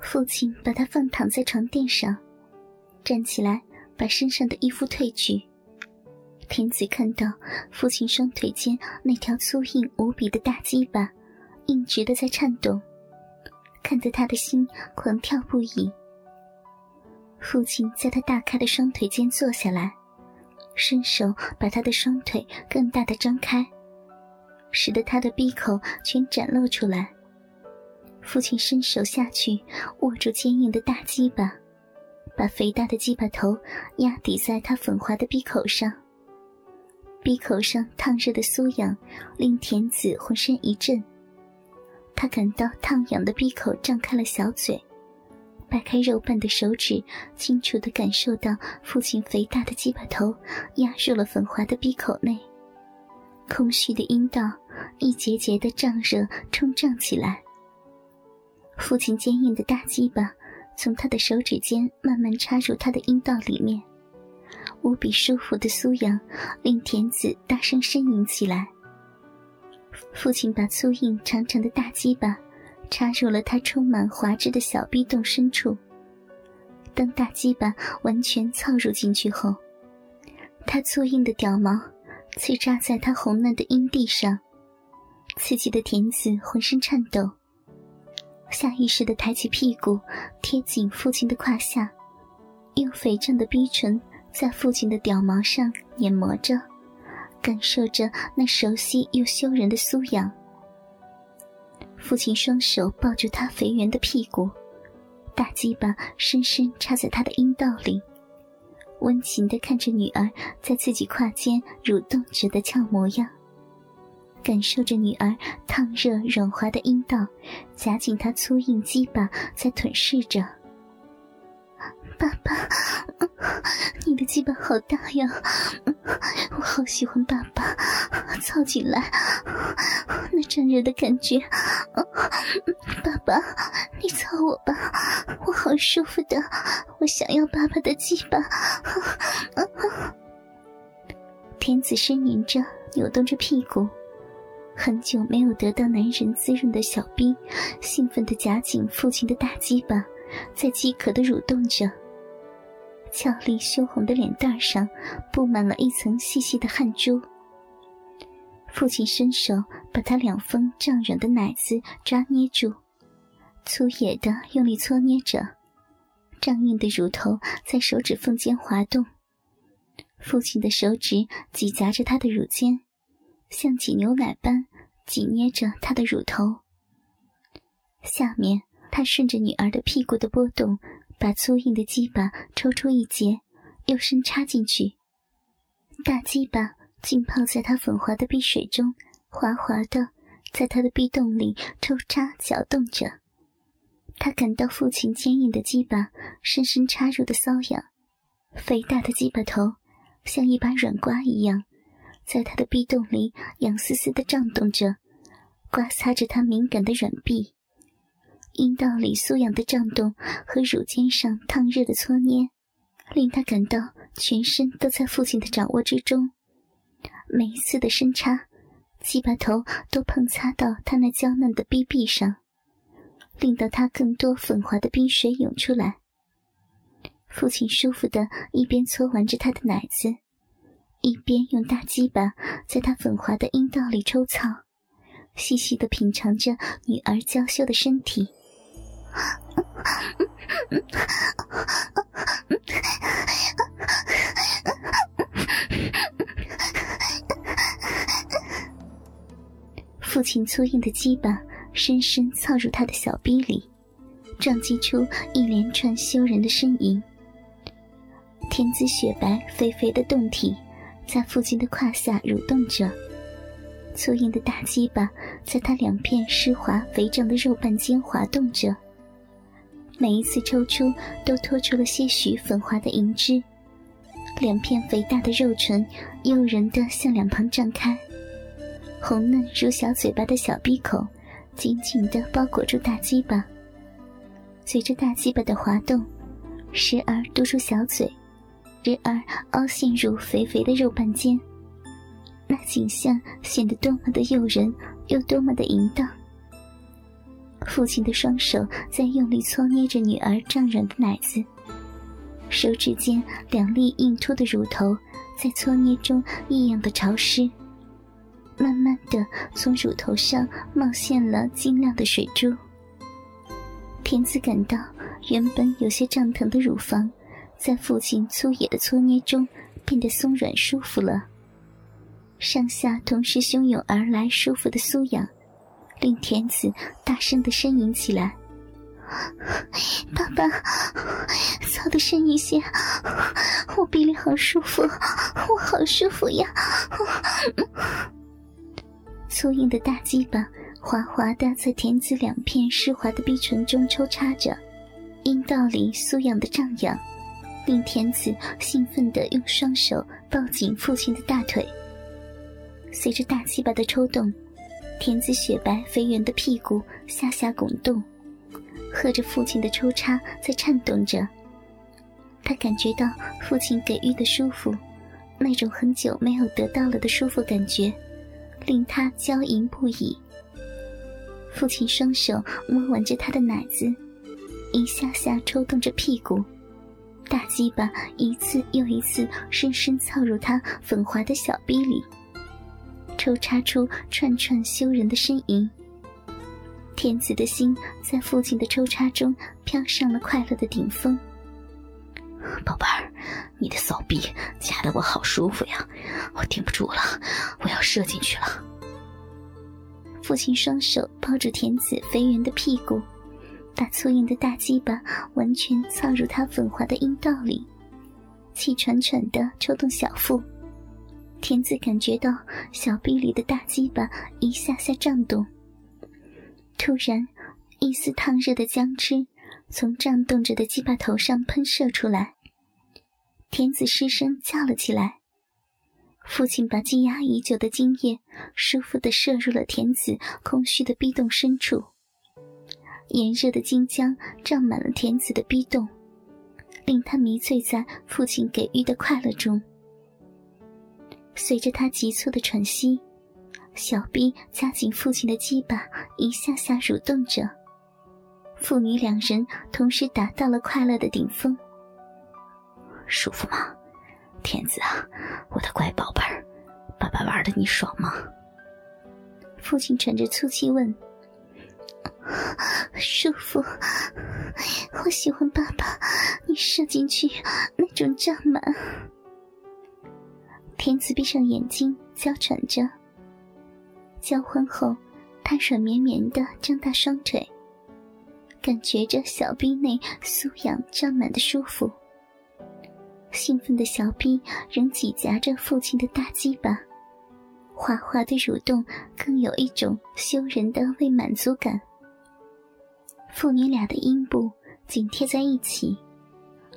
父亲把他放躺在床垫上，站起来把身上的衣服褪去。天子看到父亲双腿间那条粗硬无比的大鸡巴，硬直的在颤动，看得他的心狂跳不已。父亲在他大开的双腿间坐下来，伸手把他的双腿更大的张开，使得他的闭口全展露出来。父亲伸手下去，握住坚硬的大鸡巴，把肥大的鸡巴头压抵在他粉滑的闭口上。闭口上烫热的酥痒，令田子浑身一震。他感到烫痒的闭口张开了小嘴，掰开肉瓣的手指，清楚地感受到父亲肥大的鸡巴头压入了粉滑的闭口内。空虚的阴道一节节的胀热冲胀起来。父亲坚硬的大鸡巴从他的手指间慢慢插入他的阴道里面，无比舒服的酥痒令田子大声呻吟起来。父亲把粗硬长长的大鸡巴插入了他充满滑汁的小逼洞深处。当大鸡巴完全操入进去后，他粗硬的屌毛刺扎在他红嫩的阴蒂上，刺激的田子浑身颤抖。下意识的抬起屁股，贴紧父亲的胯下，用肥胀的逼唇在父亲的屌毛上碾磨着，感受着那熟悉又羞人的酥痒。父亲双手抱住他肥圆的屁股，大鸡巴深深插在他的阴道里，温情的看着女儿在自己胯间蠕动着的俏模样。感受着女儿烫热软滑的阴道，夹紧她粗硬鸡巴在吞噬着。爸爸，你的鸡巴好大呀，我好喜欢爸爸，操进来，那沾热的感觉。爸爸，你操我吧，我好舒服的，我想要爸爸的鸡巴。天子呻吟着，扭动着屁股。很久没有得到男人滋润的小兵，兴奋地夹紧父亲的大鸡巴，在饥渴地蠕动着。俏丽羞红的脸蛋上布满了一层细细的汗珠。父亲伸手把他两峰胀软的奶子抓捏住，粗野地用力搓捏着，胀硬的乳头在手指缝间滑动。父亲的手指挤夹着他的乳尖。像挤牛奶般挤捏着她的乳头。下面，他顺着女儿的屁股的波动，把粗硬的鸡巴抽出一截，又伸插进去。大鸡巴浸泡在她粉滑的碧水中，滑滑的在她的壁洞里抽插搅动着。他感到父亲坚硬的鸡巴深深插入的瘙痒，肥大的鸡巴头像一把软瓜一样。在他的壁洞里痒丝丝的胀动着，刮擦着他敏感的软壁，阴道里酥痒的胀动和乳尖上烫热的搓捏，令他感到全身都在父亲的掌握之中。每一次的深插，鸡巴头都碰擦到他那娇嫩的逼壁上，令到他更多粉滑的冰水涌出来。父亲舒服的一边搓玩着他的奶子。一边用大鸡巴在他粉滑的阴道里抽草，细细的品尝着女儿娇羞的身体。父亲粗硬的鸡巴深深操入他的小逼里，撞击出一连串羞人的呻吟。天姿雪白、肥肥的胴体。在父亲的胯下蠕动着，粗硬的大鸡巴在他两片湿滑肥胀的肉瓣间滑动着。每一次抽出，都拖出了些许粉滑的银汁。两片肥大的肉唇诱人的向两旁张开，红嫩如小嘴巴的小闭口紧紧的包裹住大鸡巴。随着大鸡巴的滑动，时而嘟出小嘴。时而凹陷入肥肥的肉瓣间，那景象显得多么的诱人，又多么的淫荡。父亲的双手在用力搓捏着女儿胀软的奶子，手指间两粒硬凸的乳头在搓捏中异样的潮湿，慢慢的从乳头上冒现了晶亮的水珠。田子感到原本有些胀疼的乳房，在父亲粗野的搓捏中变得松软舒服了。上下同时汹涌而来舒服的酥痒。令田子大声的呻吟起来：“爸爸，操的深一些，我臂里好舒服，我好舒服呀！”粗硬的大鸡巴滑滑的在田子两片湿滑的逼唇中抽插着，阴道里酥痒的胀痒，令田子兴奋的用双手抱紧父亲的大腿。随着大鸡巴的抽动。田子雪白肥圆的屁股下下拱动，和着父亲的抽插在颤动着。他感觉到父亲给予的舒服，那种很久没有得到了的舒服感觉，令他娇吟不已。父亲双手摸玩着他的奶子，一下下抽动着屁股，大鸡巴一次又一次深深操入他粉滑的小臂里。抽插出串串羞人的呻吟，天子的心在父亲的抽插中飘上了快乐的顶峰。宝贝儿，你的骚逼夹得我好舒服呀，我顶不住了，我要射进去了。父亲双手抱住田子肥圆的屁股，把粗硬的大鸡巴完全操入他粉滑的阴道里，气喘喘的抽动小腹。田子感觉到小臂里的大鸡巴一下下胀动，突然，一丝烫热的浆汁从胀动着的鸡巴头上喷射出来。田子失声叫了起来。父亲把积压已久的精液舒服地射入了田子空虚的逼洞深处，炎热的精浆胀满了田子的逼洞，令他迷醉在父亲给予的快乐中。随着他急促的喘息，小臂夹紧父亲的鸡巴，一下下蠕动着。父女两人同时达到了快乐的顶峰。舒服吗，天子啊，我的乖宝贝儿，爸爸玩的你爽吗？父亲喘着粗气问。舒服，我喜欢爸爸，你射进去那种胀满。天子闭上眼睛，娇喘着。交欢后，他软绵绵的张大双腿，感觉着小臂内酥痒胀满的舒服。兴奋的小臂仍挤夹着父亲的大鸡巴，滑滑的蠕动，更有一种羞人的未满足感。父女俩的阴部紧贴在一起，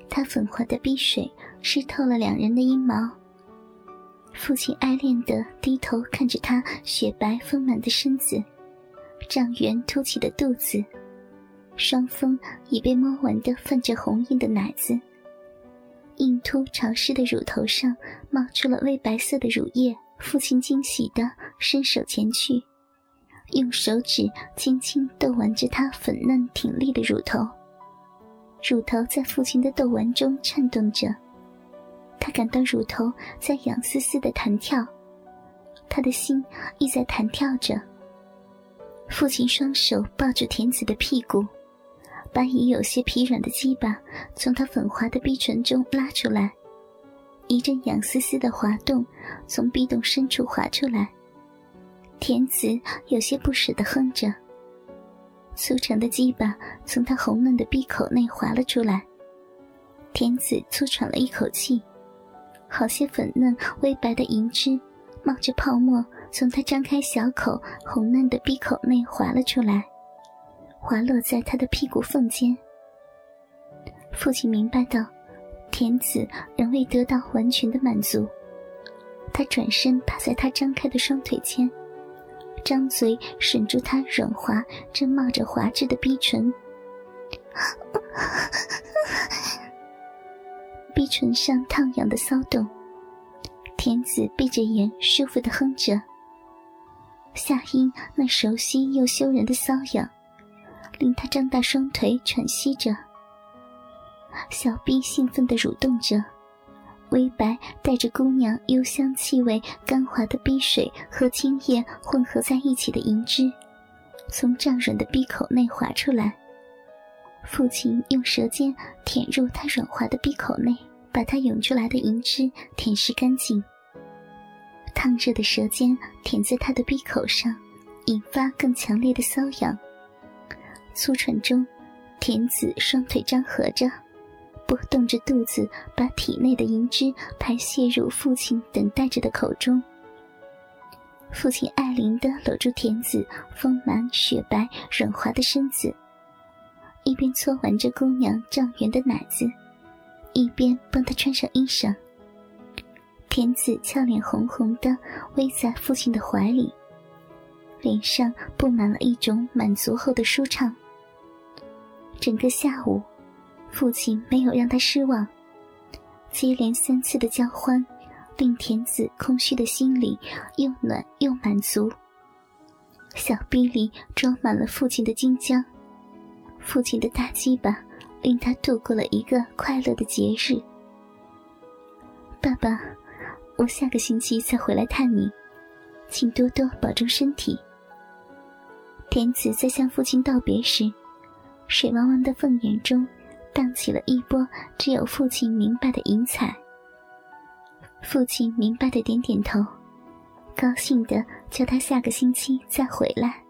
他粉滑的逼水湿透了两人的阴毛。父亲爱恋的低头看着她雪白丰满的身子，胀圆凸起的肚子，双峰已被摸完的泛着红印的奶子，硬凸潮湿的乳头上冒出了微白色的乳液。父亲惊喜的伸手前去，用手指轻轻逗玩着她粉嫩挺立的乳头，乳头在父亲的逗玩中颤动着。他感到乳头在痒丝丝的弹跳，他的心亦在弹跳着。父亲双手抱住田子的屁股，把已有些疲软的鸡巴从他粉滑的逼唇中拉出来，一阵痒丝丝的滑动从逼洞深处滑出来。田子有些不舍地哼着，粗长的鸡巴从他红嫩的闭口内滑了出来。田子粗喘了一口气。好些粉嫩微白的银汁，冒着泡沫，从他张开小口红嫩的闭口内滑了出来，滑落在他的屁股缝间。父亲明白到，田子仍未得到完全的满足，他转身趴在他张开的双腿间，张嘴吮住他软滑正冒着滑汁的逼唇。逼唇上烫痒的骚动，田子闭着眼，舒服的哼着。夏音那熟悉又羞人的瘙痒，令他张大双腿喘息着，小臂兴奋地蠕动着。微白带着姑娘幽香气味、甘滑的逼水和精液混合在一起的银汁，从胀软的闭口内滑出来。父亲用舌尖舔入他软滑的闭口内，把他涌出来的银汁舔舐干净。烫热的舌尖舔在他的闭口上，引发更强烈的瘙痒。粗喘中，田子双腿张合着。拨动着肚子，把体内的银汁排泄入父亲等待着的口中。父亲爱怜的搂住田子丰满雪白、软滑的身子，一边搓玩着姑娘胀圆的奶子，一边帮她穿上衣裳。田子俏脸红红的偎在父亲的怀里，脸上布满了一种满足后的舒畅。整个下午。父亲没有让他失望，接连三次的交欢，令田子空虚的心里又暖又满足。小臂里装满了父亲的金浆，父亲的大鸡巴令他度过了一个快乐的节日。爸爸，我下个星期再回来探你，请多多保重身体。田子在向父亲道别时，水汪汪的凤眼中。荡起了一波只有父亲明白的云彩。父亲明白的点点头，高兴的叫他下个星期再回来。